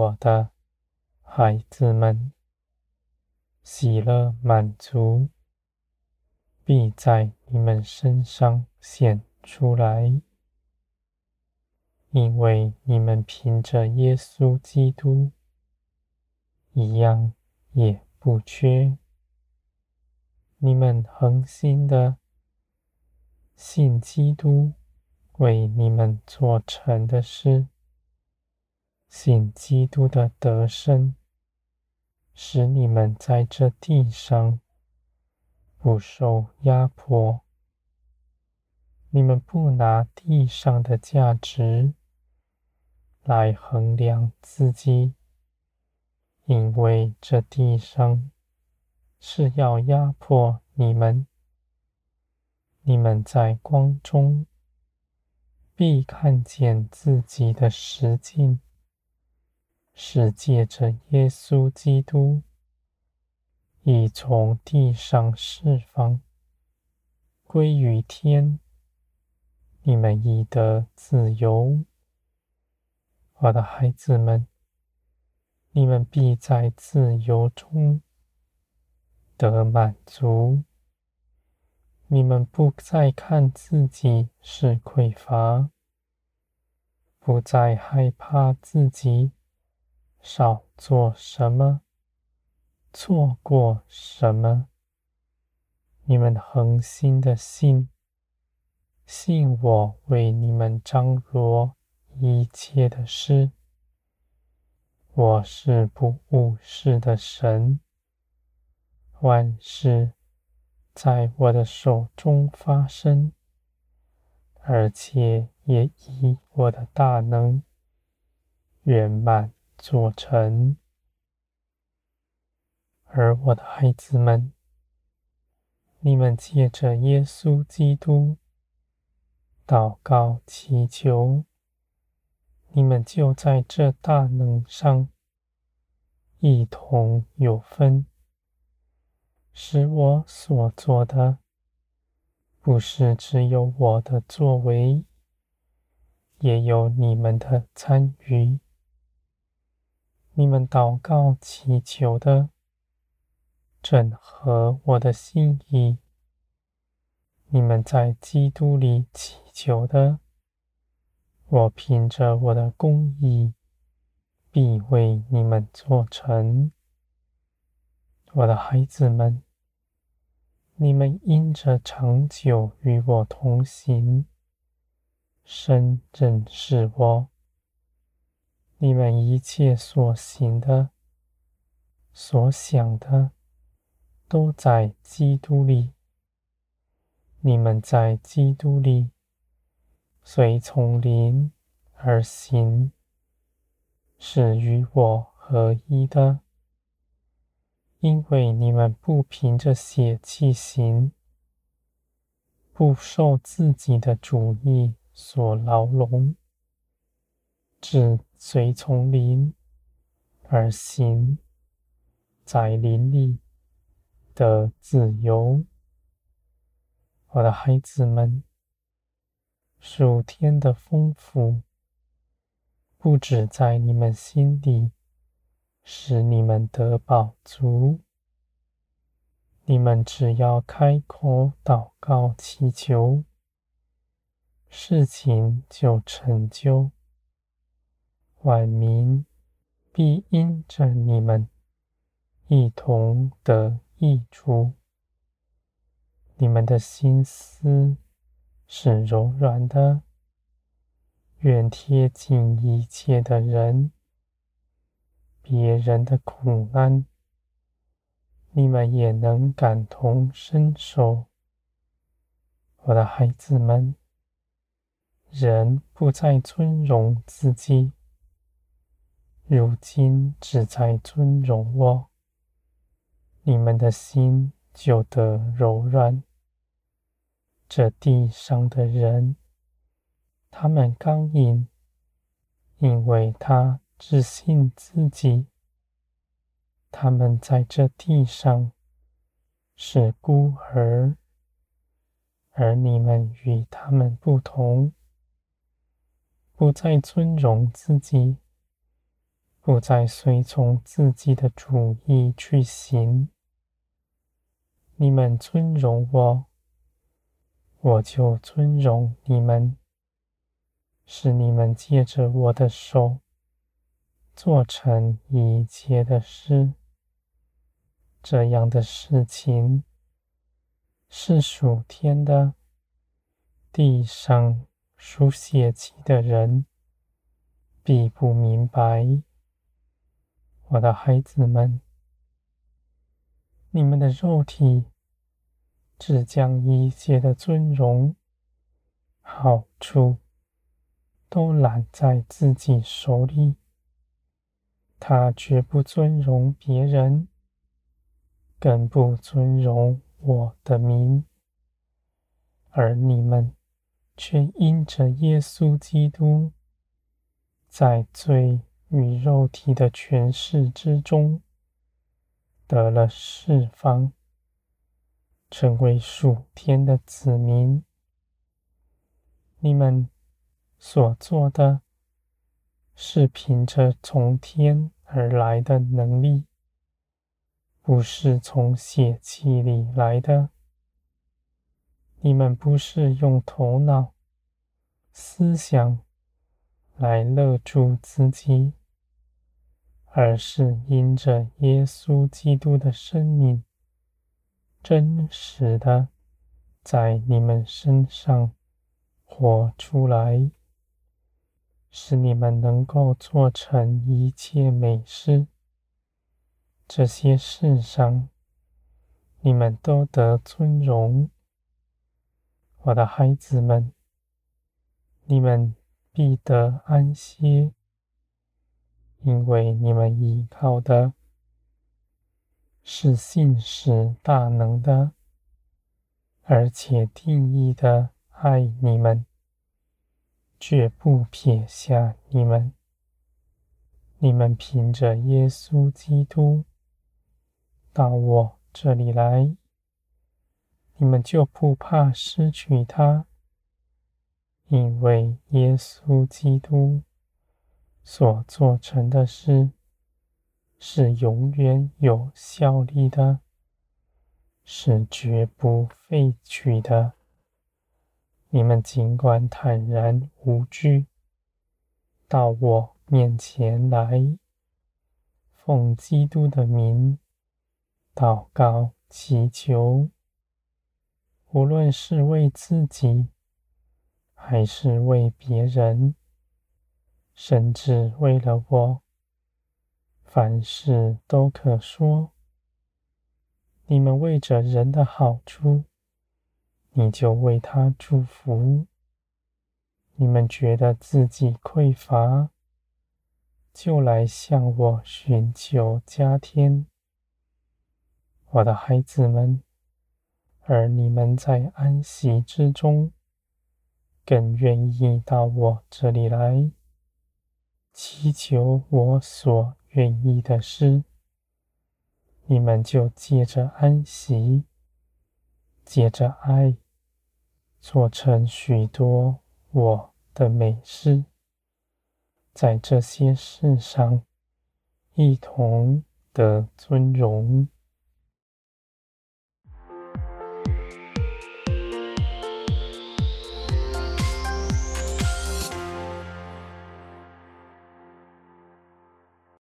我的孩子们，喜乐满足必在你们身上显出来，因为你们凭着耶稣基督，一样也不缺。你们恒心的信基督为你们做成的事，信基督的得胜，使你们在这地上不受压迫。你们不拿地上的价值来衡量自己，因为这地上是要压迫你们。你们在光中必看见自己的实境，是借着耶稣基督已从地上释放，归于天。你们已得自由，我的孩子们，你们必在自由中得满足。你们不再看自己是匮乏，不再害怕自己少做什么、错过什么。你们恒心的信。信我为你们张罗一切的事，我是不误事的神，万事在我的手中发生，而且也以我的大能圆满做成。而我的孩子们，你们借着耶稣基督。祷告祈求，你们就在这大能上一同有分，使我所做的不是只有我的作为，也有你们的参与。你们祷告祈求的整合我的心意。你们在基督里祈求的，我凭着我的公义，必为你们做成。我的孩子们，你们因着长久与我同行，深认识我，你们一切所行的、所想的，都在基督里。你们在基督里，随从灵而行，是与我合一的。因为你们不凭着血气行，不受自己的主意所牢笼，只随从灵而行，在灵里的自由。我的孩子们，数天的丰富不止在你们心里，使你们得饱足。你们只要开口祷告祈求，事情就成就，万民必因着你们一同得益处。你们的心思是柔软的，愿贴近一切的人，别人的苦难，你们也能感同身受。我的孩子们，人不再尊荣自己，如今只在尊荣我，你们的心就得柔软。这地上的人，他们刚硬，因为他只信自己。他们在这地上是孤儿，而你们与他们不同，不再尊荣自己，不再随从自己的主意去行。你们尊荣我，我就尊荣你们，使你们借着我的手做成一切的事。这样的事情是属天的，地上属血气的人必不明白。我的孩子们，你们的肉体只将一切的尊荣、好处都揽在自己手里，他绝不尊荣别人，更不尊荣我的名，而你们却因着耶稣基督在罪与肉体的权势之中，得了释放，成为属天的子民。你们所做的，是凭着从天而来的能力，不是从血气里来的。你们不是用头脑、思想来勒住自己。而是因着耶稣基督的生命，真实的在你们身上活出来，使你们能够做成一切美事。这些事上，你们都得尊荣。我的孩子们，你们必得安歇。因为你们依靠的是信使大能的，而且定义的爱你们，绝不撇下你们。你们凭着耶稣基督到我这里来，你们就不怕失去他，因为耶稣基督。所做成的事是永远有效力的，是绝不废去的。你们尽管坦然无惧，到我面前来，奉基督的名祷告祈求，无论是为自己，还是为别人。甚至为了我，凡事都可说。你们为着人的好处，你就为他祝福；你们觉得自己匮乏，就来向我寻求加添。我的孩子们，而你们在安息之中，更愿意到我这里来。祈求我所愿意的事，你们就借着安息，借着爱，做成许多我的美事，在这些事上一同的尊荣。